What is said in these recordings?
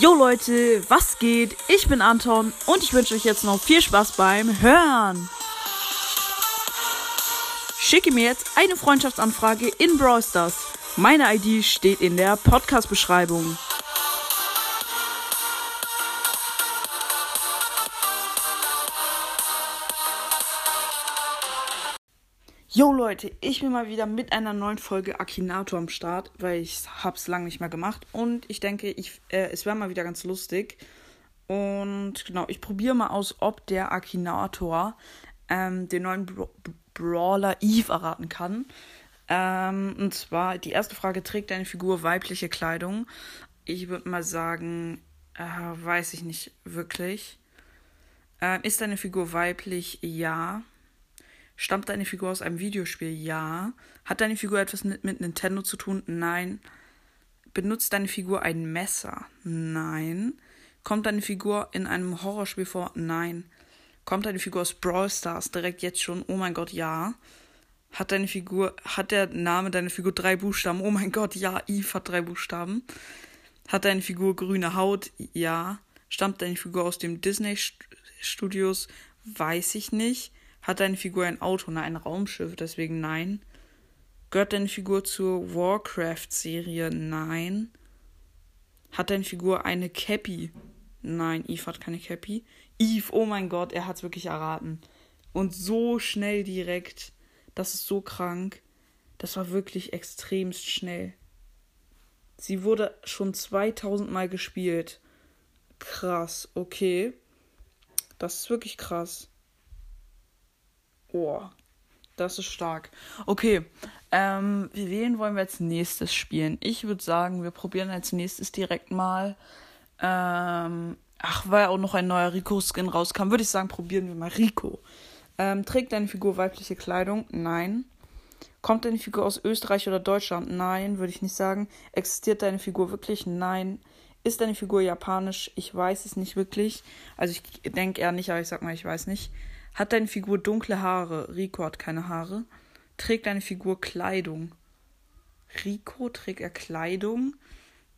Jo Leute, was geht? Ich bin Anton und ich wünsche euch jetzt noch viel Spaß beim Hören. Schicke mir jetzt eine Freundschaftsanfrage in Brawl Stars. Meine ID steht in der Podcast-Beschreibung. Jo Leute, ich bin mal wieder mit einer neuen Folge Akinator am Start, weil ich hab's lange nicht mehr gemacht und ich denke, ich, äh, es wäre mal wieder ganz lustig. Und genau, ich probiere mal aus, ob der Akinator ähm, den neuen Bra Brawler Eve erraten kann. Ähm, und zwar, die erste Frage, trägt deine Figur weibliche Kleidung? Ich würde mal sagen, äh, weiß ich nicht wirklich. Ähm, ist deine Figur weiblich? Ja. Stammt deine Figur aus einem Videospiel? Ja. Hat deine Figur etwas mit, mit Nintendo zu tun? Nein. Benutzt deine Figur ein Messer? Nein. Kommt deine Figur in einem Horrorspiel vor? Nein. Kommt deine Figur aus Brawl Stars direkt jetzt schon? Oh mein Gott, ja. Hat deine Figur, hat der Name deiner Figur drei Buchstaben? Oh mein Gott, ja. Eve hat drei Buchstaben. Hat deine Figur grüne Haut? Ja. Stammt deine Figur aus dem Disney Studios? Weiß ich nicht. Hat deine Figur ein Auto? Nein, ein Raumschiff, deswegen nein. Gehört deine Figur zur Warcraft-Serie? Nein. Hat deine Figur eine Cappy? Nein, Eve hat keine Cappy. Eve, oh mein Gott, er hat's wirklich erraten. Und so schnell direkt. Das ist so krank. Das war wirklich extremst schnell. Sie wurde schon 2000 Mal gespielt. Krass, okay. Das ist wirklich krass. Oh, das ist stark. Okay, ähm, wen wollen wir als nächstes spielen? Ich würde sagen, wir probieren als nächstes direkt mal. Ähm, ach, weil auch noch ein neuer Rico-Skin rauskam, würde ich sagen, probieren wir mal Rico. Ähm, trägt deine Figur weibliche Kleidung? Nein. Kommt deine Figur aus Österreich oder Deutschland? Nein, würde ich nicht sagen. Existiert deine Figur wirklich? Nein. Ist deine Figur japanisch? Ich weiß es nicht wirklich. Also ich denke eher nicht, aber ich sag mal, ich weiß nicht. Hat deine Figur dunkle Haare? Rico hat keine Haare. Trägt deine Figur Kleidung? Rico trägt er Kleidung?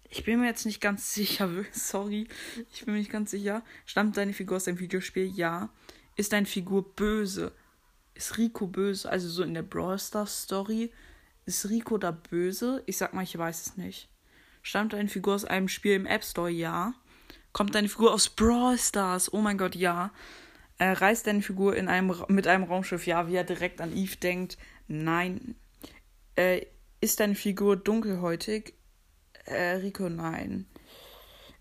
Ich bin mir jetzt nicht ganz sicher. Sorry, ich bin mir nicht ganz sicher. Stammt deine Figur aus dem Videospiel? Ja. Ist deine Figur böse? Ist Rico böse? Also so in der Brawl Stars Story. Ist Rico da böse? Ich sag mal, ich weiß es nicht. Stammt deine Figur aus einem Spiel im App Store? Ja. Kommt deine Figur aus Brawl Stars? Oh mein Gott, ja. Äh, reist deine Figur in einem, mit einem Raumschiff? Ja, wie er direkt an Eve denkt. Nein. Äh, ist deine Figur dunkelhäutig? Äh, Rico, nein.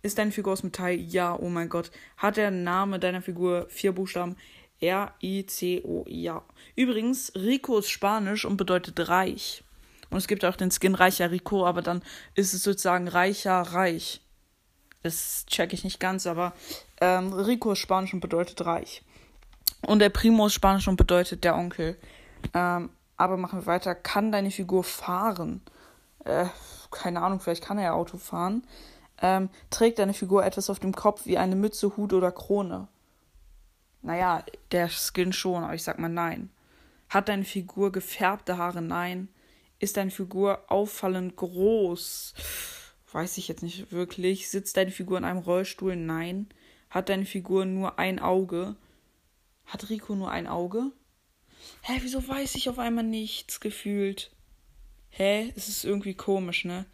Ist deine Figur aus Metall? Ja, oh mein Gott. Hat der Name deiner Figur vier Buchstaben? R-I-C-O, ja. Übrigens, Rico ist Spanisch und bedeutet reich. Und es gibt auch den Skin Reicher Rico, aber dann ist es sozusagen reicher Reich. Das check ich nicht ganz, aber ähm, Rico ist Spanisch und bedeutet reich. Und der Primo ist Spanisch und bedeutet der Onkel. Ähm, aber machen wir weiter. Kann deine Figur fahren? Äh, keine Ahnung, vielleicht kann er ja Auto fahren. Ähm, trägt deine Figur etwas auf dem Kopf wie eine Mütze, Hut oder Krone? Naja, der Skin schon, aber ich sag mal nein. Hat deine Figur gefärbte Haare? Nein. Ist deine Figur auffallend groß? Weiß ich jetzt nicht wirklich. Sitzt deine Figur in einem Rollstuhl? Nein. Hat deine Figur nur ein Auge? Hat Rico nur ein Auge? Hä, wieso weiß ich auf einmal nichts gefühlt? Hä, es ist irgendwie komisch, ne?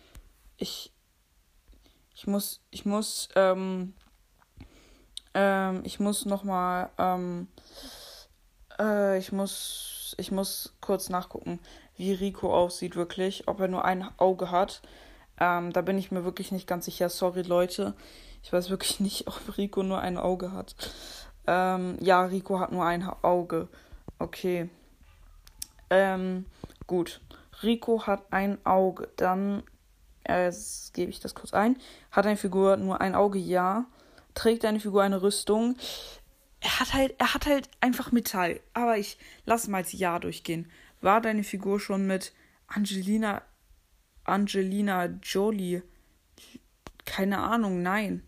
Ich. Ich muss. Ich muss. Ähm. Ähm, ich muss nochmal. Ähm. Äh, ich muss. Ich muss kurz nachgucken, wie Rico aussieht, wirklich. Ob er nur ein Auge hat. Ähm, da bin ich mir wirklich nicht ganz sicher. Sorry, Leute. Ich weiß wirklich nicht, ob Rico nur ein Auge hat. Ähm, ja, Rico hat nur ein Auge. Okay. Ähm, gut. Rico hat ein Auge. Dann äh, gebe ich das kurz ein. Hat eine Figur nur ein Auge? Ja. Trägt eine Figur eine Rüstung? Er hat halt, er hat halt einfach Metall. Aber ich lasse mal als Ja durchgehen. War deine Figur schon mit Angelina, Angelina Jolie? Keine Ahnung, nein.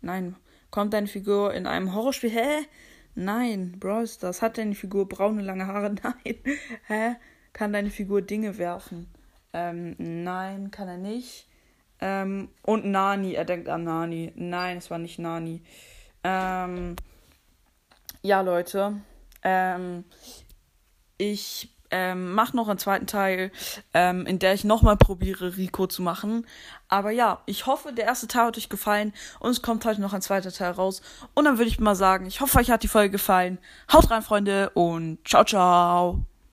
Nein. Kommt deine Figur in einem Horrorspiel? Hä? Nein. Brawl Stars. Hat deine Figur braune, lange Haare? Nein. Hä? Kann deine Figur Dinge werfen? Ähm, nein, kann er nicht. Ähm, und Nani, er denkt an Nani. Nein, es war nicht Nani. Ähm, ja, Leute. Ähm, ich ähm, mache noch einen zweiten Teil, ähm, in der ich nochmal probiere, Rico zu machen. Aber ja, ich hoffe, der erste Teil hat euch gefallen und es kommt heute noch ein zweiter Teil raus. Und dann würde ich mal sagen, ich hoffe, euch hat die Folge gefallen. Haut rein, Freunde, und ciao, ciao.